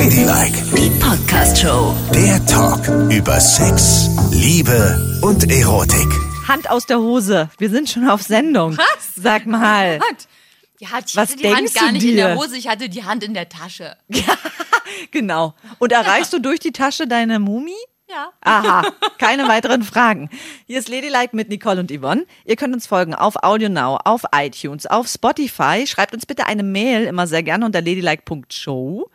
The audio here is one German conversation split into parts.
Ladylike, Die Podcast-Show. der Talk über Sex, Liebe und Erotik. Hand aus der Hose. Wir sind schon auf Sendung. Was? Sag mal. Gott. Ja, ich Was hatte die Hand gar nicht in dir? der Hose, ich hatte die Hand in der Tasche. Genau. Und erreichst du durch die Tasche deine Mumie? Ja. Aha, keine weiteren Fragen. Hier ist Ladylike mit Nicole und Yvonne. Ihr könnt uns folgen auf AudioNow, auf iTunes, auf Spotify. Schreibt uns bitte eine Mail, immer sehr gerne unter ladylike.show.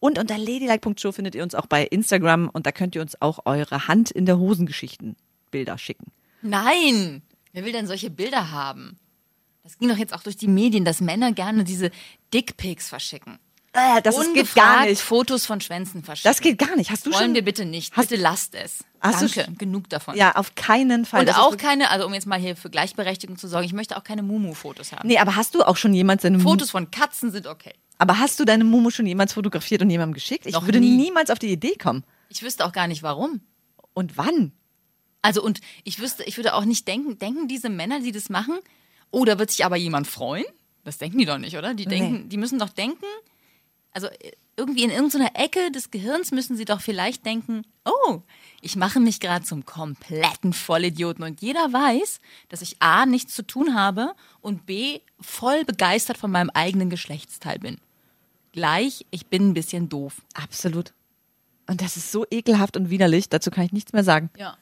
Und unter ladylike.show findet ihr uns auch bei Instagram und da könnt ihr uns auch eure Hand in der Hosengeschichten Bilder schicken. Nein. Wer will denn solche Bilder haben? Das ging doch jetzt auch durch die Medien, dass Männer gerne diese Dickpics verschicken. Äh, das ist, geht Ungefragt gar nicht. Fotos von Schwänzen verschicken. Das geht gar nicht. Hast du Wollen schon? wir bitte nicht. Hast- bitte lasst es. Danke. Genug davon. Ja, auf keinen Fall. Und Das auch keine, also um jetzt mal hier für Gleichberechtigung zu sorgen, ich möchte auch keine Mumu-Fotos haben. Nee, aber hast du auch schon Mumu Fotos von Katzen sind okay. Aber hast du deine Mumu schon jemals fotografiert und jemandem geschickt? Ich Noch würde nie. niemals auf die Idee kommen. Ich wüsste auch gar nicht warum. Und wann? Also und ich wüsste, ich würde auch nicht denken, denken diese Männer, die das machen, oh, da wird sich aber jemand freuen? Das denken die doch nicht, oder? Die denken, die müssen doch denken, also irgendwie in irgendeiner Ecke des Gehirns müssen sie doch vielleicht denken, oh, ich mache mich gerade zum kompletten Vollidioten und jeder weiß, dass ich A nichts zu tun habe und B voll begeistert von meinem eigenen Geschlechtsteil bin. Gleich, ich bin ein bisschen doof. Absolut. Und das ist so ekelhaft und widerlich. Dazu kann ich nichts mehr sagen. Ja.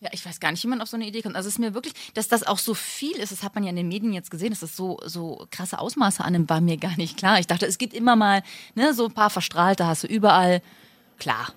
Ja, ich weiß gar nicht, wie man auf so eine Idee kommt. Also es ist mir wirklich, dass das auch so viel ist, das hat man ja in den Medien jetzt gesehen, dass das so, so krasse Ausmaße annimmt, war mir gar nicht klar. Ich dachte, es gibt immer mal, ne, so ein paar Verstrahlte hast du überall. Klar.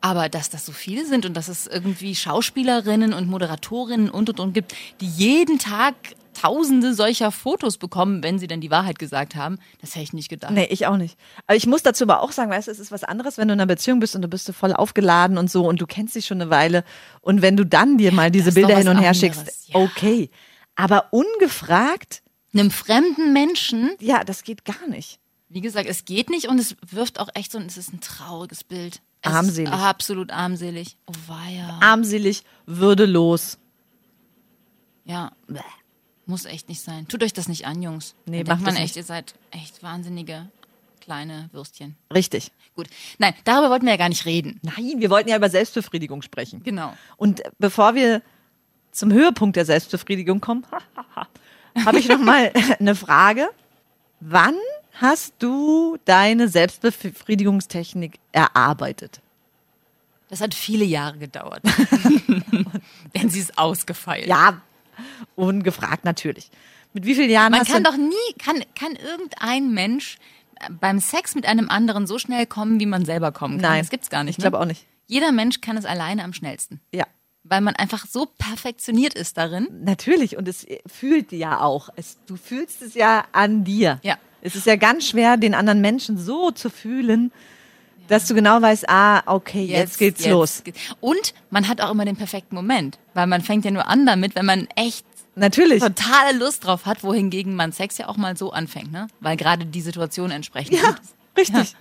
Aber dass das so viele sind und dass es irgendwie Schauspielerinnen und Moderatorinnen und und und gibt, die jeden Tag tausende solcher Fotos bekommen, wenn sie dann die Wahrheit gesagt haben, das hätte ich nicht gedacht. Nee, ich auch nicht. Aber ich muss dazu aber auch sagen, weißt du, es ist was anderes, wenn du in einer Beziehung bist und du bist so voll aufgeladen und so und du kennst dich schon eine Weile. Und wenn du dann dir mal diese das Bilder hin und her anderes, schickst, ja. okay. Aber ungefragt, Einem fremden Menschen ja, das geht gar nicht. Wie gesagt, es geht nicht und es wirft auch echt so, es ist ein trauriges Bild. Es Armselig. Ist absolut armselig. Oh weia. Armselig, würdelos. Ja. Bäh. Muss echt nicht sein. Tut euch das nicht an, Jungs. Nee, macht man echt, nicht. ihr seid echt wahnsinnige kleine Würstchen. Richtig. Gut. Nein, darüber wollten wir ja gar nicht reden. Nein, wir wollten ja über Selbstbefriedigung sprechen. Genau. Und bevor wir zum Höhepunkt der Selbstbefriedigung kommen, habe ich noch mal eine Frage. Wann hast du deine Selbstbefriedigungstechnik erarbeitet? Das hat viele Jahre gedauert. Denn sie ist ausgefeilt. Ja, ungefragt natürlich. Mit wie vielen Jahren Man kann doch nie, kann, kann irgendein Mensch äh, beim Sex mit einem anderen so schnell kommen, wie man selber kommen kann. Nein, Das gibt's gar nicht. ich glaube ne? auch nicht. Jeder Mensch kann es alleine am schnellsten. Ja, weil man einfach so perfektioniert ist darin. natürlich. Und es fühlt ja auch. Es, du fühlst es ja an dir. Ja. Es ist ja ganz schwer, den anderen Menschen so zu fühlen, dass du genau weißt, ah, okay, jetzt, geht's los. geht- Und man hat auch immer den perfekten Moment, weil man fängt ja nur an damit, wenn man echt Natürlich. totale Lust drauf hat, wohingegen man Sex ja auch mal so anfängt, ne? Weil gerade die Situation entsprechend Ja, ist. richtig.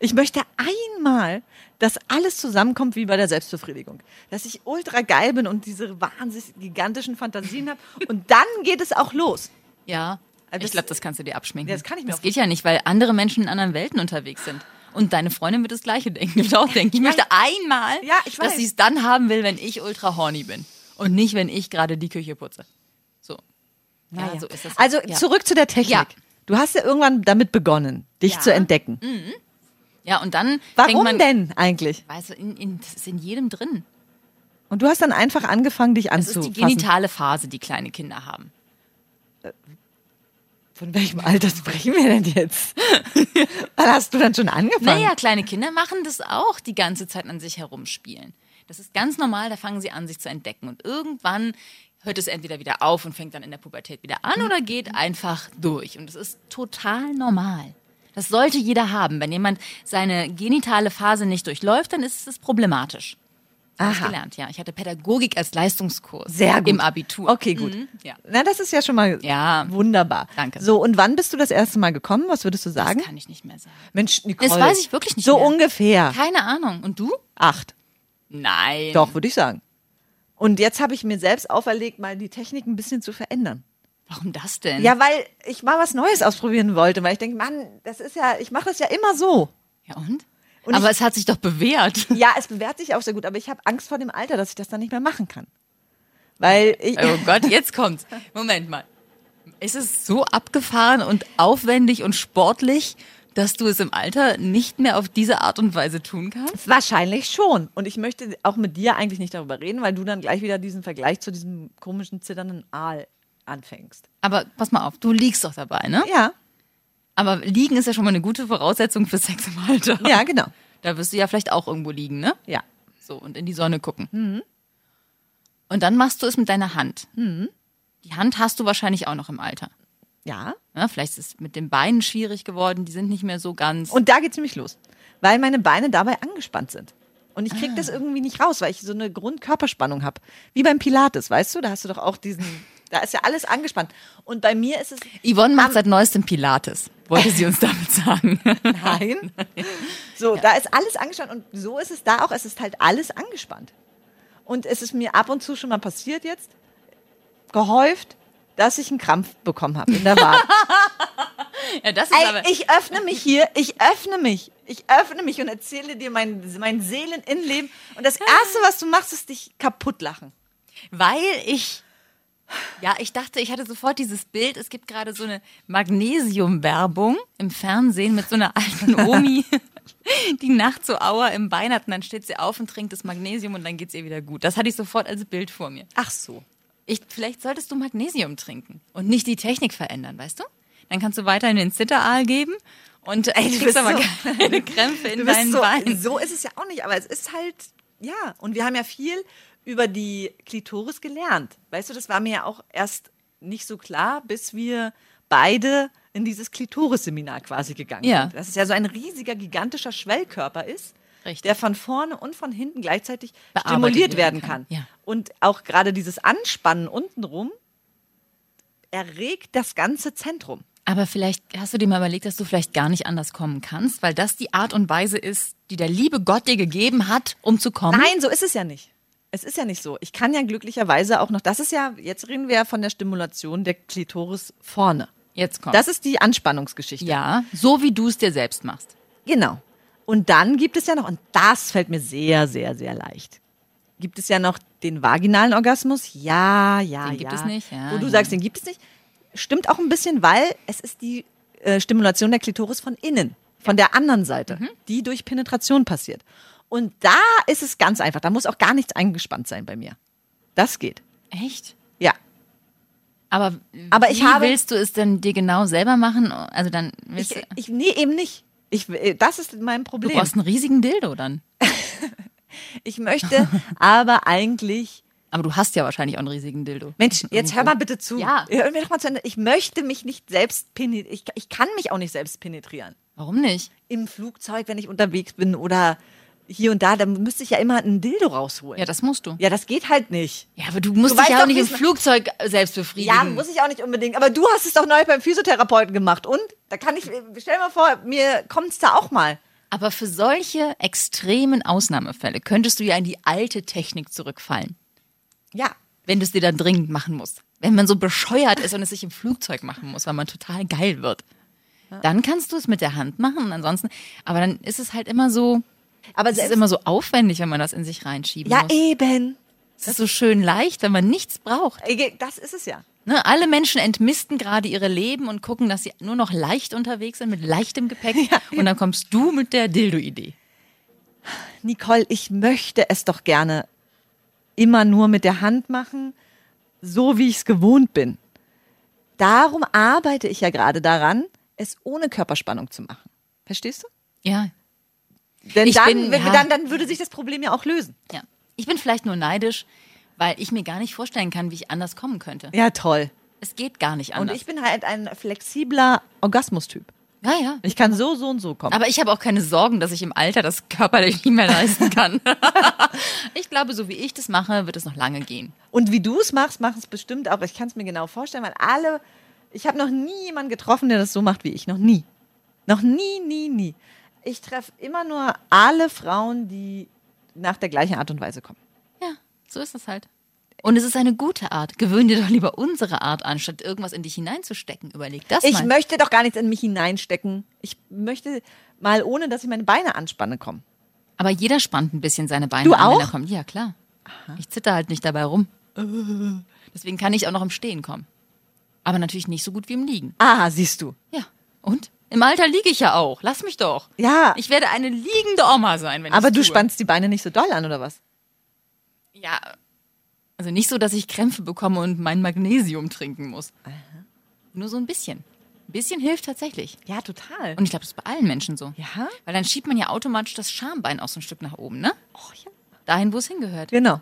Ich möchte einmal, dass alles zusammenkommt wie bei der Selbstbefriedigung. Dass ich ultra geil bin und diese wahnsinnig gigantischen Fantasien habe. Und dann geht es auch los. Ja. Also ich glaube, das kannst du dir abschminken. Ja, das kann ich mir Das geht ja nicht, weil andere Menschen in anderen Welten unterwegs sind. Und deine Freundin wird das Gleiche denken. Wird auch denken, ich möchte einmal, Ja, ich dass sie es dann haben will, wenn ich ultra horny bin. Und nicht, wenn ich gerade die Küche putze. So. Ja, Naja. so ist das. Also ja. zurück zu der Technik. Ja. Du hast ja irgendwann damit begonnen, dich Ja. zu entdecken. Ja, und dann Warum man, denn eigentlich? Weißt du, in, in, das ist in jedem drin. Und du hast dann einfach angefangen, dich Das ist die anzufassen. genitale Phase, die kleine Kinder haben. Von welchem Alter sprechen wir denn jetzt? Wann hast du dann schon angefangen? Naja, kleine Kinder machen das auch die ganze Zeit an sich herumspielen. Das ist ganz normal, da fangen sie an, sich zu entdecken. Und irgendwann hört es entweder wieder auf und fängt dann in der Pubertät wieder an oder geht einfach durch. Und das ist total normal. Das sollte jeder haben. Wenn jemand seine genitale Phase nicht durchläuft, dann ist es problematisch. Das hab ich Aha. gelernt, ja. Ich hatte Pädagogik als Leistungskurs Sehr gut. im Abitur. Okay, gut. Mhm, ja. Na, das ist ja schon mal Ja. wunderbar. Danke. So, und wann bist du das erste Mal gekommen? Was würdest du sagen? Das kann ich nicht mehr sagen. Mensch, Nicole. Das weiß ich wirklich nicht So mehr. ungefähr. Keine Ahnung. Und du? Acht. Nein. Doch, würde ich sagen. Und jetzt habe ich mir selbst auferlegt, mal die Technik ein bisschen zu verändern. Warum das denn? Ja, weil ich mal was Neues ausprobieren wollte, weil ich denke, Mann, das ist ja, ich mache das ja immer so. Ja und? Und Aber ich, es hat sich doch bewährt. ja, es bewährt sich auch sehr gut, aber ich habe Angst vor dem Alter, dass ich das dann nicht mehr machen kann. Weil ich, Oh Gott, jetzt kommt's. Moment mal. Ist es so abgefahren und aufwendig und sportlich, dass du es im Alter nicht mehr auf diese Art und Weise tun kannst? Wahrscheinlich schon. Und ich möchte auch mit dir eigentlich nicht darüber reden, weil du dann gleich wieder diesen Vergleich zu diesem komischen, zitternden Aal anfängst. Aber pass mal auf, du liegst doch dabei, ne? Ja, Aber liegen ist ja schon mal eine gute Voraussetzung für Sex im Alter. ja, genau. Da wirst du ja vielleicht auch irgendwo liegen, ne? Ja. So, und in die Sonne gucken. Mhm. Und dann machst du es mit deiner Hand. Die Hand hast du wahrscheinlich auch noch im Alter. Ja. Ja, vielleicht ist es mit den Beinen schwierig geworden, die sind nicht mehr so ganz. Und da geht's nämlich los. Weil meine Beine dabei angespannt sind. Und ich krieg Ah. das irgendwie nicht raus, weil ich so eine Grundkörperspannung habe. Wie beim Pilates, weißt du? Da hast du doch auch diesen, da ist ja alles angespannt. Und bei mir ist es, Yvonne macht seit neuestem Pilates, wollte sie uns damit sagen. nein. So, da ist alles angespannt und so ist es da auch. Es ist halt alles angespannt. Und es ist mir ab und zu schon mal passiert jetzt, gehäuft, dass ich einen Krampf bekommen habe in der Wade. ja, das ist aber. Ey, ich öffne mich hier, ich öffne mich. Ich öffne mich und erzähle dir mein, mein Seeleninnenleben. Und das Erste, was du machst, ist dich kaputt lachen. Weil ich. Ja, ich dachte, ich hatte sofort dieses Bild. Es gibt gerade so eine Magnesium-Werbung im Fernsehen mit so einer alten Omi, die nachts so Auer im Bein hat und dann steht sie auf und trinkt das Magnesium und dann geht's ihr wieder gut. Das hatte ich sofort als Bild vor mir. Ach so. Ich, vielleicht solltest du Magnesium trinken und nicht die Technik verändern, weißt du? Dann kannst du weiterhin den Zitteraal geben und ey, du kriegst aber so- keine Krämpfe in deinen so, Beinen. so ist es ja auch nicht, aber es ist halt, ja. Und wir haben ja viel über die Klitoris gelernt. Weißt du, das war mir ja auch erst nicht so klar, bis wir beide in dieses Klitoris-Seminar quasi gegangen Ja. sind. Dass es ja so ein riesiger, gigantischer Schwellkörper ist, Richtig. der von vorne und von hinten gleichzeitig stimuliert werden werden kann. kann. Ja. Und auch gerade dieses Anspannen untenrum erregt das ganze Zentrum. Aber vielleicht hast du dir mal überlegt, dass du vielleicht gar nicht anders kommen kannst, weil das die Art und Weise ist, die der liebe Gott dir gegeben hat, um zu kommen. Nein, so ist es ja nicht. Es ist ja nicht so. Ich kann ja glücklicherweise auch noch, das ist ja, jetzt reden wir ja von der Stimulation der Klitoris vorne. Jetzt kommt. Das ist die Anspannungsgeschichte. ja, so wie du es dir selbst machst. Genau. Und dann gibt es ja noch, und das fällt mir sehr, sehr, sehr leicht. Gibt es ja noch den vaginalen Orgasmus? Ja, ja, Den ja. gibt es nicht, ja, Wo du ja. sagst, den gibt es nicht. Stimmt auch ein bisschen, weil es ist die äh, Stimulation der Klitoris von innen, von der anderen Seite, Mhm. die durch Penetration passiert. Und da ist es ganz einfach. Da muss auch gar nichts eingespannt sein bei mir. Das geht. Echt? Ja. Aber, Aber ich wie habe- willst du es denn dir genau selber machen? Also dann willst Ich, du, ich, nee, eben nicht. Ich, äh, das ist mein du Problem. brauchst einen riesigen Dildo dann. Ich möchte aber eigentlich Aber du hast ja wahrscheinlich auch einen riesigen Dildo. Mensch, jetzt hör mal bitte zu. Ja. Hör mir doch mal zu Ende. Ich möchte mich nicht selbst penetrieren. Ich, ich kann mich auch nicht selbst penetrieren. Warum nicht? Im Flugzeug, wenn ich unterwegs bin oder hier und da, dann müsste ich ja immer ein Dildo rausholen. Ja, das musst du. Ja, das geht halt nicht. Ja, aber du musst Du dich ja auch nicht im Flugzeug selbst befriedigen. Ja, muss ich auch nicht unbedingt. Aber du hast es doch neu beim Physiotherapeuten gemacht. Und? Da kann ich, stell mal vor, mir kommt es da auch mal. Aber für solche extremen Ausnahmefälle könntest du ja in die alte Technik zurückfallen, Ja. wenn du es dir dann dringend machen musst. Wenn man so bescheuert ist und es sich im Flugzeug machen muss, weil man total geil wird. Dann kannst du es mit der Hand machen und ansonsten, aber dann ist es halt immer so, Aber es ist immer so aufwendig, wenn man das in sich reinschieben ja, muss. eben. Es ist so schön leicht, wenn man nichts braucht. Ey, Das ist es ja. Ne? Alle Menschen entmisten gerade ihre Leben und gucken, dass sie nur noch leicht unterwegs sind, mit leichtem Gepäck. und dann kommst du mit der Dildo-Idee. Nicole, ich möchte es doch gerne immer nur mit der Hand machen, so wie ich es gewohnt bin. Darum arbeite ich ja gerade daran, es ohne Körperspannung zu machen. Verstehst du? Ja, Denn Ich dann, bin- ja. dann, dann würde sich das Problem ja auch lösen. Ja. Ich bin vielleicht nur neidisch, weil ich mir gar nicht vorstellen kann, wie ich anders kommen könnte. Ja, toll. Es geht gar nicht Und anders. ich bin halt ein flexibler Orgasmustyp. ja, ja. Ich kann so, so und so kommen. Aber ich habe auch keine Sorgen, dass ich im Alter das körperlich nicht mehr leisten kann. ich glaube, so wie ich das mache, wird es noch lange gehen. Und wie du es machst, mach es bestimmt auch. Ich kann es mir genau vorstellen, weil alle, ich habe noch nie jemanden getroffen, der das so macht wie ich. Noch nie. Noch nie, nie, nie. Ich treffe immer nur alle Frauen, die nach der gleichen Art und Weise kommen. Ja, so ist es halt. Und es ist eine gute Art. Gewöhn dir doch lieber unsere Art an, statt irgendwas in dich hineinzustecken. Überleg das Ich mal. möchte doch gar nichts in mich hineinstecken. Ich möchte mal ohne, dass ich meine Beine anspanne, kommen. Aber jeder spannt ein bisschen seine Beine Du an, wenn auch? er kommt. Ja, klar. Ich zitter halt nicht dabei rum. Deswegen kann ich auch noch im Stehen kommen. Aber natürlich nicht so gut wie im Liegen. Ah, siehst du. Ja. Und? Im Alter liege ich ja auch. Lass mich doch. Ja, Ich werde eine liegende Oma sein, wenn aber ich's du tue. spannst die Beine nicht so doll an, oder was? Ja. Also nicht so, dass ich Krämpfe bekomme und mein Magnesium trinken muss. Nur so ein bisschen. Ein bisschen hilft tatsächlich. Ja, total. Und ich glaube, das ist bei allen Menschen so. ja? Weil dann schiebt man ja automatisch das Schambein auch so ein Stück nach oben, ne? Oh, ja. Dahin, wo es hingehört. Genau.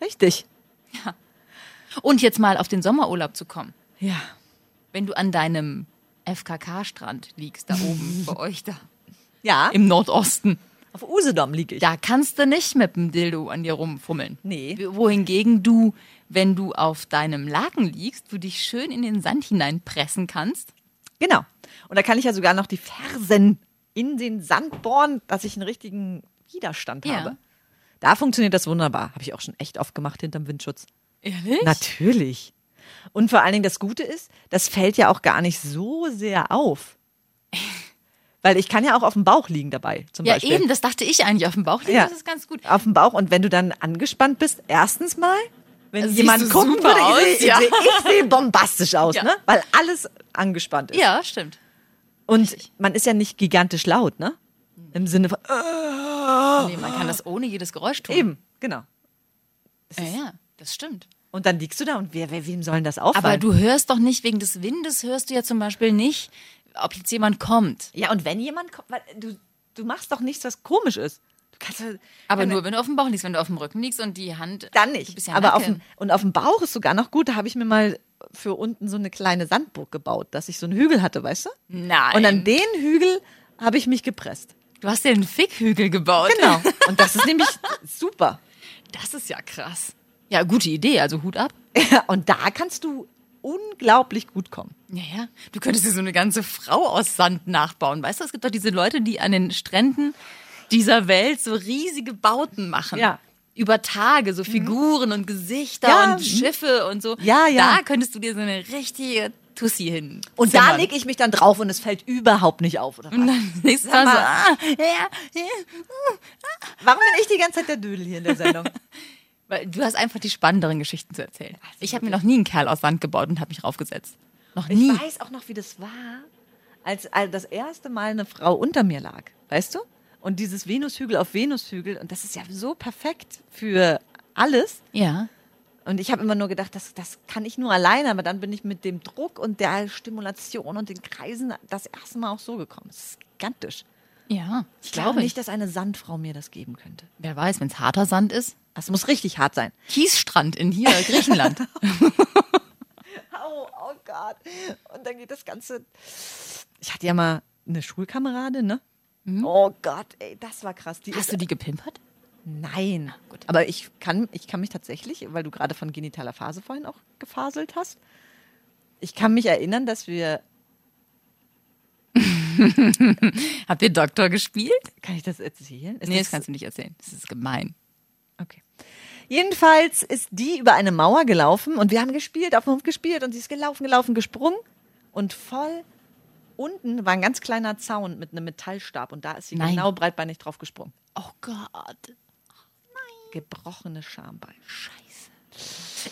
Richtig. Und jetzt mal auf den Sommerurlaub zu kommen. Ja. Wenn du an deinem FKK-Strand liegst, da oben bei euch da, Ja, im Nordosten, auf Usedom liege ich. da kannst du nicht mit dem Dildo an dir rumfummeln. Nee. Wohingegen du, wenn du auf deinem Laken liegst, du dich schön in den Sand hineinpressen kannst. Genau. Und da kann ich ja sogar noch die Fersen in den Sand bohren, dass ich einen richtigen Widerstand Ja. habe. Da funktioniert das wunderbar. Habe ich auch schon echt oft gemacht hinterm Windschutz. Ehrlich? Natürlich. Und vor allen Dingen das Gute ist, das fällt ja auch gar nicht so sehr auf. Weil ich kann ja auch auf dem Bauch liegen dabei, zum ja, Beispiel. eben, das dachte ich eigentlich auf dem Bauch. liegen, Ja. Das ist ganz gut. Auf dem Bauch. Und wenn du dann angespannt bist, erstens mal, wenn Also jemand gucken würde, aus, ich sehe ja. seh, bombastisch aus, ne? Weil alles angespannt ist. Ja, stimmt. Und man ist ja nicht gigantisch laut, ne? Im Sinne von, äh, Nee, man kann das ohne jedes Geräusch tun. eben, genau. Ja, ja, das stimmt. Und dann liegst du da und wer, wer wem sollen das auffallen? Aber du hörst doch nicht, wegen des Windes hörst du ja zum Beispiel nicht, ob jetzt jemand kommt. ja, und wenn jemand kommt, du, du machst doch nichts, was komisch ist. Du Aber kann- nur, wenn du auf dem Bauch liegst, wenn du auf dem Rücken liegst und die Hand. Dann Du nicht. bist ja Aber auf dem, und auf dem Bauch ist sogar noch gut. Da habe ich mir mal für unten so eine kleine Sandburg gebaut, dass ich so einen Hügel hatte, weißt du? Nein. Und an den Hügel habe ich mich gepresst. Du hast dir einen Fickhügel gebaut. Genau. Und das ist nämlich super. Das ist ja krass. Ja, gute Idee, also Hut ab. Und da kannst du unglaublich gut kommen. Ja, ja. Du könntest dir so eine ganze Frau aus Sand nachbauen. Weißt du, es gibt doch diese Leute, die an den Stränden dieser Welt so riesige Bauten machen. Ja. Über Tage, so Figuren und Gesichter Ja, und mhm. Schiffe und so. Ja, ja. Da könntest du dir so eine richge Tussi hin. Und da lege ich mich dann drauf und es fällt überhaupt nicht auf. Oder was? Und dann nächstes Mal so, ah, ja, ja. Warum bin ich die ganze Zeit der Dödel hier in der Sendung? Weil du hast einfach die spannenderen Geschichten zu erzählen. Ich habe mir noch nie einen Kerl aus Sand gebaut und habe mich raufgesetzt. Noch Ich nie. weiß auch noch, wie das war, als, als das erste Mal eine Frau unter mir lag. Weißt du? Und dieses Venushügel auf Venushügel. Und das ist ja so perfekt für alles. Ja. Und ich habe immer nur gedacht, das, das kann ich nur alleine, aber dann bin ich mit dem Druck und der Stimulation und den Kreisen das erste Mal auch so gekommen. Das ist gigantisch. Ja, Ich glaube nicht, dass eine Sandfrau mir das geben könnte. Wer weiß, wenn es harter Sand ist. Das muss richtig hart sein. Kiesstrand in hier, Griechenland. Oh, oh Gott. Und dann geht das Ganze. Ich hatte ja mal eine Schulkameradin, ne? Oh Gott, ey, das war krass. Die Hast ist, du die gepimpert? Nein. gut. Aber ich kann, ich kann mich tatsächlich, weil du gerade von genitaler Phase vorhin auch gefaselt hast, ich kann mich erinnern, dass wir. Habt ihr Doktor gespielt? Kann ich das erzählen? Ist Nee, das kannst du nicht erzählen. Das ist gemein. Okay. Jedenfalls ist die über eine Mauer gelaufen und wir haben gespielt, auf dem Hof gespielt und sie ist gelaufen, gelaufen, gesprungen und voll unten war ein ganz kleiner Zaun mit einem Metallstab und da ist sie Nein. genau breitbeinig drauf gesprungen. Oh Gott. Gebrochene Schambein.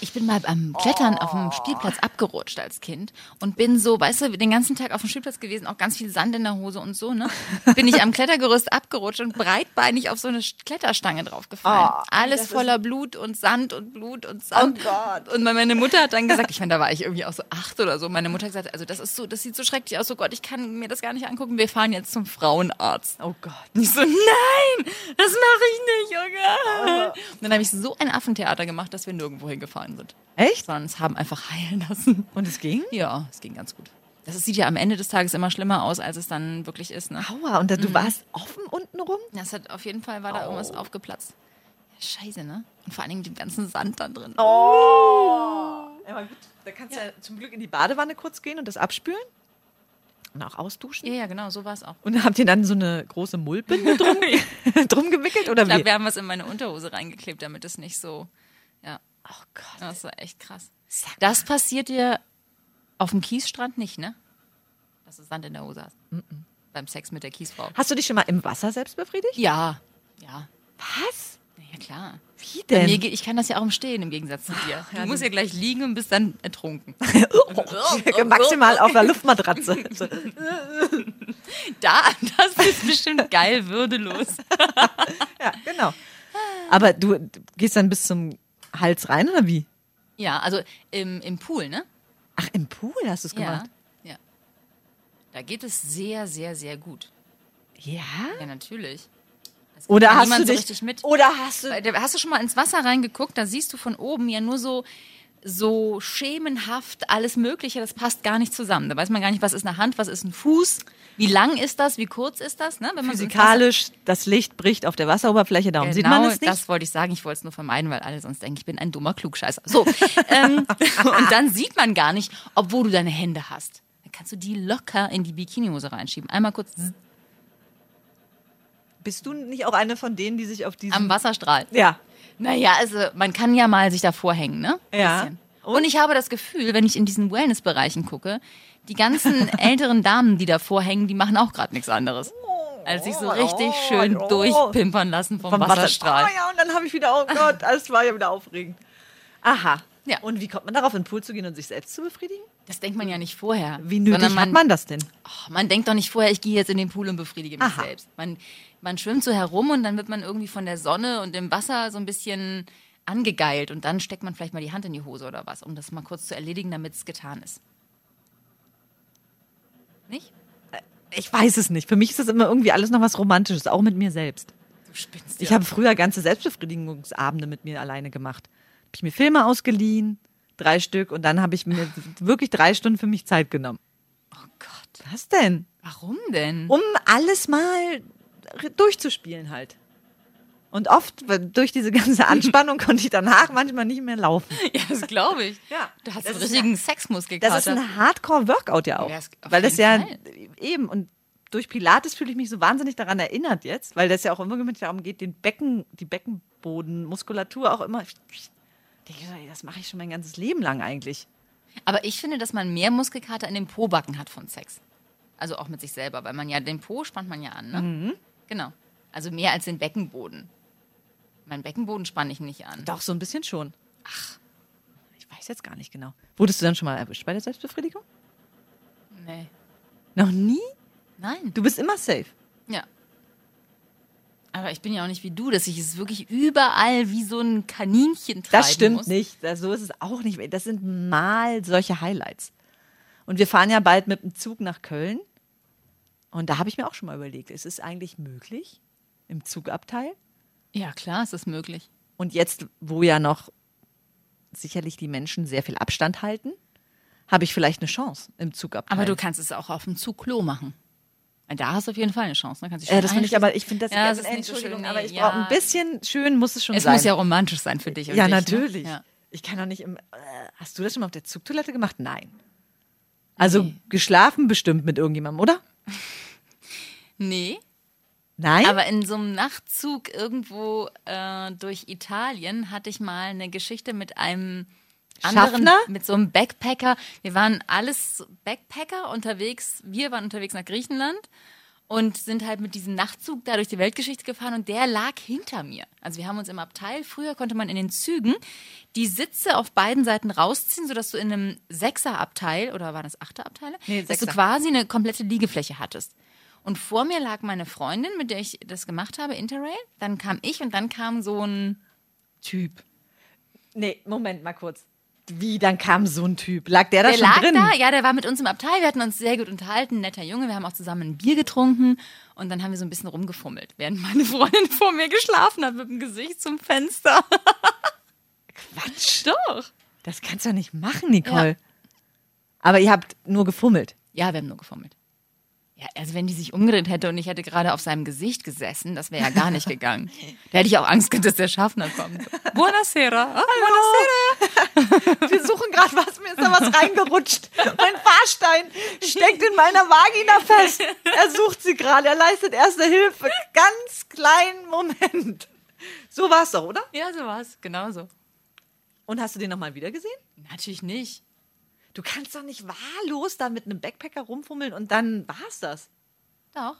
Ich bin mal beim Klettern auf dem Spielplatz abgerutscht als Kind und bin so, weißt du, den ganzen Tag auf dem Spielplatz gewesen, auch ganz viel Sand in der Hose und so, ne? Bin ich am Klettergerüst abgerutscht und breitbeinig auf so eine Kletterstange draufgefallen. Oh, Alles voller Blut und Sand und Blut und Sand. Oh Gott. Und meine Mutter hat dann gesagt, ich meine, da war ich irgendwie auch so acht oder so. Meine Mutter hat gesagt, also das ist so, das sieht so schrecklich aus. Oh Gott, ich kann mir das gar nicht angucken. Wir fahren jetzt zum Frauenarzt. Oh Gott. Und ich so, nein, das mache ich nicht, Junge. Und dann habe ich so ein Affentheater gemacht, dass wir nirgendwo hingefahren sind. Echt? Sondern es haben einfach heilen lassen. Und es ging? Ja, es ging ganz gut. Das sieht ja am Ende des Tages immer schlimmer aus, als es dann wirklich ist. Ne? Aua, und da, du warst offen unten rum? Das hat auf jeden Fall war da irgendwas aufgeplatzt. Ja, scheiße, ne? Und vor allen Dingen den ganzen Sand da drin. Oh. Ja, aber gut. Da kannst du ja zum Glück in die Badewanne kurz gehen und das abspülen. Und auch ausduschen. Ja, ja, genau, so war es auch. Und habt ihr dann so eine große Mullbinde drum, drum gewickelt oder Ich glaube, wir haben was in meine Unterhose reingeklebt, damit es nicht so. Oh Gott. das war echt krass. Das passiert dir auf dem Kiesstrand nicht, ne? Dass du Sand in der Hose hast. beim Sex mit der Kiesfrau. Hast du dich schon mal im Wasser selbst befriedigt? Ja, ja. Was? Ja, klar. Wie denn? Mir, ich kann das ja auch im Stehen im Gegensatz zu dir. Du musst ja gleich liegen und bist dann ertrunken. Maximal auf der Luftmatratze. Da, das ist bestimmt geil würdelos. Ja, genau. Aber du gehst dann bis zum Hals rein oder wie? Ja, also im, im Pool, ne? Ach, im Pool hast du es gemacht? Ja. Da geht es sehr, sehr, sehr gut. Ja. Ja, natürlich. Oder ja hast du so dich richtig mit. Oder hast du Hast du schon mal ins Wasser reingeguckt? Da siehst du von oben ja nur so so schemenhaft alles Mögliche. Das passt gar nicht zusammen. Da weiß man gar nicht, was ist eine Hand, was ist ein Fuß, wie lang ist das, wie kurz ist das, ne? Wenn man so physikalisch das Licht bricht auf der Wasseroberfläche, darum Genau, sieht man es nicht? das wollte ich sagen. Ich wollte es nur vermeiden, weil alle sonst denken, ich bin ein dummer Klugscheißer. So, ähm, und dann sieht man gar nicht, obwohl du deine Hände hast. Dann kannst du die locker in die Bikinihose reinschieben. Einmal kurz Bist du nicht auch eine von denen, die sich auf diesem am Wasserstrahl. Ja. Naja, also man kann ja mal sich davor hängen, ne? Ja. Bisschen. Und ich habe das Gefühl, wenn ich in diesen Wellness-Bereichen gucke, die ganzen älteren Damen, die davor hängen, die machen auch gerade nichts anderes. Als sich so richtig oh, schön oh. durchpimpern lassen vom, Vom Wasserstrahl. Oh ja, und dann habe ich wieder, oh Gott, alles war ja wieder aufregend. Aha. Ja. Und wie kommt man darauf, in den Pool zu gehen und sich selbst zu befriedigen? Das denkt man ja nicht vorher. Wie nötig sondern hat man das denn? Oh, man denkt doch nicht vorher, ich gehe jetzt in den Pool und befriedige mich Aha. selbst. Man, man schwimmt so herum und dann wird man irgendwie von der Sonne und dem Wasser so ein bisschen angegeilt und dann steckt man vielleicht mal die Hand in die Hose oder was, um das mal kurz zu erledigen, damit es getan ist. Nicht? Ich weiß es nicht. Für mich ist das immer irgendwie alles noch was Romantisches, auch mit mir selbst. Du spinnst Ich habe früher ganze Selbstbefriedigungsabende mit mir alleine gemacht. Habe ich mir Filme ausgeliehen, drei Stück, und dann habe ich mir wirklich drei Stunden für mich Zeit genommen. Oh Gott. Was denn? Warum denn? Um alles mal durchzuspielen halt. Und oft durch diese ganze Anspannung konnte ich danach manchmal nicht mehr laufen. Ja, das glaube ich. Ja. Du hast Das einen richtigen Sexmuskelkater. Das ist ein Hardcore-Workout ja auch. Ja, das- weil das ja Fall. eben und durch Pilates fühle ich mich so wahnsinnig daran erinnert jetzt, weil das ja auch immer darum geht, den Becken, die Beckenbodenmuskulatur auch immer. Ich denke, das mache ich schon mein ganzes Leben lang eigentlich. Aber ich finde, dass man mehr Muskelkater in den Pobacken hat von Sex. Also auch mit sich selber, weil man ja den Po spannt man ja an, ne? Mhm. Genau. Also mehr als den Beckenboden. Mein Beckenboden spanne ich nicht an. Doch, so ein bisschen schon. Ach, ich weiß jetzt gar nicht genau. Wurdest du dann schon mal erwischt bei der Selbstbefriedigung? Nee. Noch nie? Nein. Du bist immer safe. Ja. Aber ich bin ja auch nicht wie du, dass ich es wirklich überall wie so ein Kaninchen treiben Das stimmt muss. nicht. Das, so ist es auch nicht. Das sind mal solche Highlights. Und wir fahren ja bald mit dem Zug nach Köln. Und da habe ich mir auch schon mal überlegt, ist es eigentlich möglich im Zugabteil? Ja, klar, es ist möglich. Und jetzt, wo ja noch sicherlich die Menschen sehr viel Abstand halten, habe ich vielleicht eine Chance im Zugabteil. Aber du kannst es auch auf dem Zugklo machen. Da hast du auf jeden Fall eine Chance. Ne? Kannst äh, das finde ich aber, ich finde das, Ja, das ist nicht so Entschuldigung, schön, aber ich ja. brauche ein bisschen schön, muss es schon Es sein. muss ja romantisch sein für dich ja, dich, natürlich. Ne? Ja. Ich kann doch nicht im. Äh, hast du das schon mal auf der Zugtoilette gemacht? Nein. Also Nee. geschlafen bestimmt mit irgendjemandem, oder? Nee, Nein? aber in so einem Nachtzug irgendwo äh, durch Italien hatte ich mal eine Geschichte mit einem anderen, Schaffner? mit so einem Backpacker. Wir waren alles Backpacker unterwegs. Wir waren unterwegs nach Griechenland und sind halt mit diesem Nachtzug da durch die Weltgeschichte gefahren und der lag hinter mir. Also wir haben uns im Abteil, früher konnte man in den Zügen die Sitze auf beiden Seiten rausziehen, sodass du in einem Sechserabteil oder waren das Achterabteile, Nee, dass du Sechser. quasi eine komplette Liegefläche hattest. Und vor mir lag meine Freundin, mit der ich das gemacht habe, Interrail. Dann kam ich und dann kam so ein Typ. nee, Moment mal kurz. Wie, dann kam so ein Typ. Lag der da Der schon lag drin? da, ja, der war mit uns im Abteil. Wir hatten uns sehr gut unterhalten, netter Junge. Wir haben auch zusammen ein Bier getrunken und dann haben wir so ein bisschen rumgefummelt, während meine Freundin vor mir geschlafen hat mit dem Gesicht zum Fenster. Quatsch. Doch. Das kannst du doch nicht machen, Nicole. Aber ihr habt nur gefummelt. Ja, wir haben nur gefummelt. Ja, also wenn die sich umgedreht hätte und ich hätte gerade auf seinem Gesicht gesessen, das wäre ja gar nicht gegangen. Da hätte ich auch Angst gehabt, dass der Schaffner kommt. Buonasera. Ah, Wir suchen gerade was, mir ist da was reingerutscht. Mein Fahrstein steckt in meiner Vagina fest. Er sucht sie gerade, er leistet erste Hilfe. Ganz kleinen Moment. So war es doch, oder? Ja, so war's. Genau so. Und hast du den nochmal wieder gesehen? Natürlich nicht. Du kannst doch nicht wahllos da mit einem Backpacker rumfummeln und dann war's das. Doch.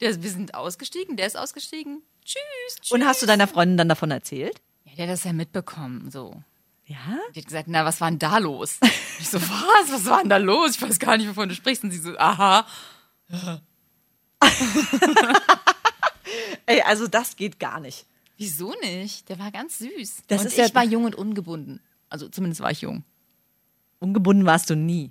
Der, wir sind ausgestiegen, der ist ausgestiegen. Tschüss, tschüss. Und hast du deiner Freundin dann davon erzählt? Ja, der hat das ja mitbekommen, so. Ja. Die hat gesagt, na, was war denn da los? Ich so, was? Was war denn da los? Ich weiß gar nicht, wovon du sprichst. Und sie so, aha. Ey, also das geht gar nicht. Wieso nicht? Der war ganz süß. Das und ist ja- ich war jung und ungebunden. Also zumindest war ich jung. Ungebunden warst du nie.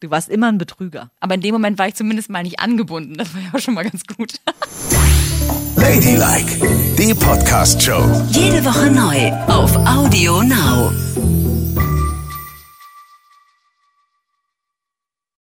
Du warst immer ein Betrüger. Aber in dem Moment war ich zumindest mal nicht angebunden. Das war ja auch schon mal ganz gut. Ladylike, die Podcast-Show. Jede Woche neu auf Audio Now.